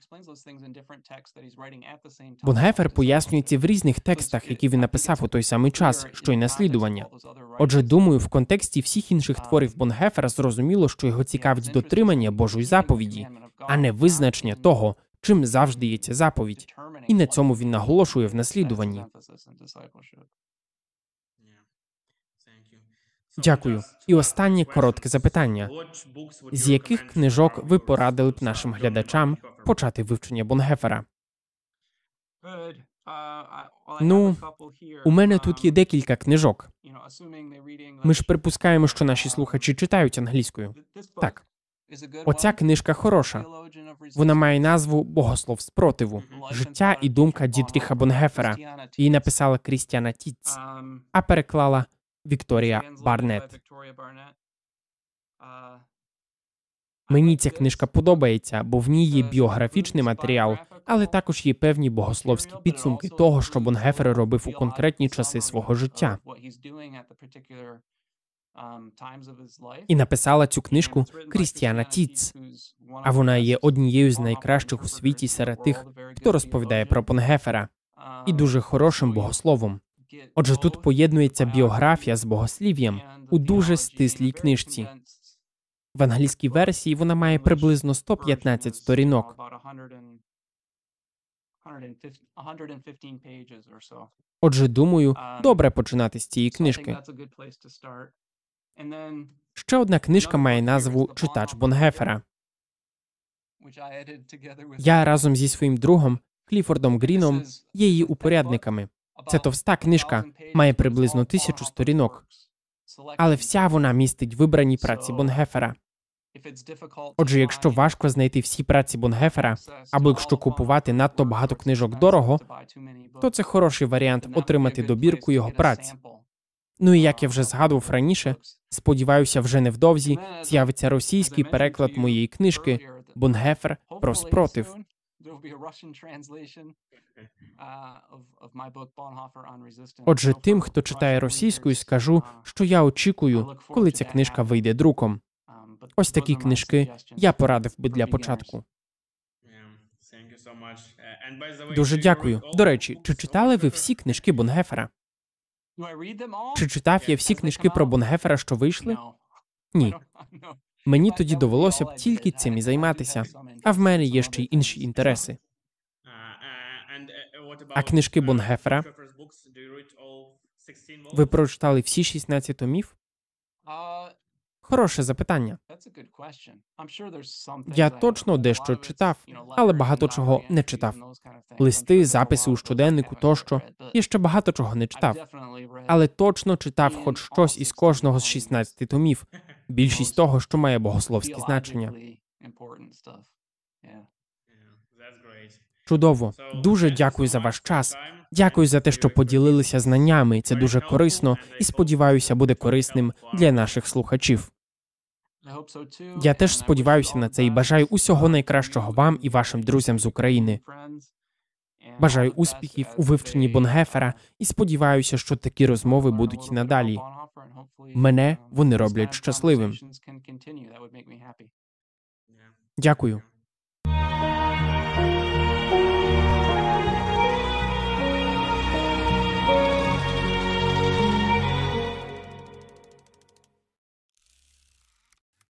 Бонгефер пояснює це в різних текстах, які він написав у той самий час, що й наслідування. Отже, думаю, в контексті всіх інших творів Бонгефера зрозуміло, що його цікавить дотримання Божої заповіді, а не визначення того, чим завжди є ця заповідь. І на цьому він наголошує в наслідуванні. Дякую. І останнє коротке запитання: з яких книжок ви порадили б нашим глядачам почати вивчення Бонгефера? Ну, у мене тут є декілька книжок. Ми ж припускаємо, що наші слухачі читають англійською. Так, оця книжка хороша. Вона має назву Богослов спротиву, життя і думка Дітріха Бонгефера. Її написала Крістіана Тіц, а переклала Вікторія Барнет. Мені ця книжка подобається, бо в ній є біографічний матеріал, але також є певні богословські підсумки того, що Бонгефер робив у конкретні часи свого життя. І написала цю книжку Крістіана Тіц, а вона є однією з найкращих у світі серед тих, хто розповідає про Бонгефера, і дуже хорошим богословом. Отже, тут поєднується біографія з богослів'ям у дуже стислій книжці. В англійській версії вона має приблизно 115 сторінок. 115 115 pages or so. Отже, думаю, добре починати з цієї книжки. Ще одна книжка має назву Читач Бонгефера. Я разом зі своїм другом Кліфордом Гріном є її упорядниками. Це товста книжка, має приблизно тисячу сторінок, але вся вона містить вибрані праці Бонгефера. Отже, якщо важко знайти всі праці Бонгефера, access або якщо купувати надто багато книжок дорого, то це хороший варіант отримати добірку його праць. Ну і як я uh, вже згадував раніше, сподіваюся, вже невдовзі з'явиться російський переклад моєї книжки Бонгефер про спротив. uh. Отже, тим, хто читає російською, скажу, uh, що я очікую, коли ця книжка вийде друком. Ось такі книжки я порадив би для початку. Дуже Дуже дякую. До речі, чи читали ви всі книжки Бонгефера? Чи читав я всі книжки про? Бонгефера, що вийшли? (laughs) Ні. (laughs) Мені тоді довелося б тільки цим і займатися. А в мене є ще й інші інтереси. А А книжки Бонгефера? Ви прочитали всі 16 томів? Uh, Хороше запитання. that's a good question. I'm sure there's some Я точно дещо читав, але багато чого не читав. Листи, записи у щоденнику тощо. Я ще багато чого не читав, але точно читав хоч щось із кожного з 16 томів. (laughs) Більшість того, що має богословське значення. Чудово. Дуже дякую за ваш час. Дякую за те, що поділилися знаннями. Це дуже корисно і сподіваюся, буде корисним для наших слухачів. Я теж сподіваюся на це і бажаю усього uh, найкращого вам і вашим друзям з України. Бажаю успіхів у вивченні Бонгефера uh, і сподіваюся, що такі розмови будуть і надалі. Мене um, вони роблять щасливим. Дякую.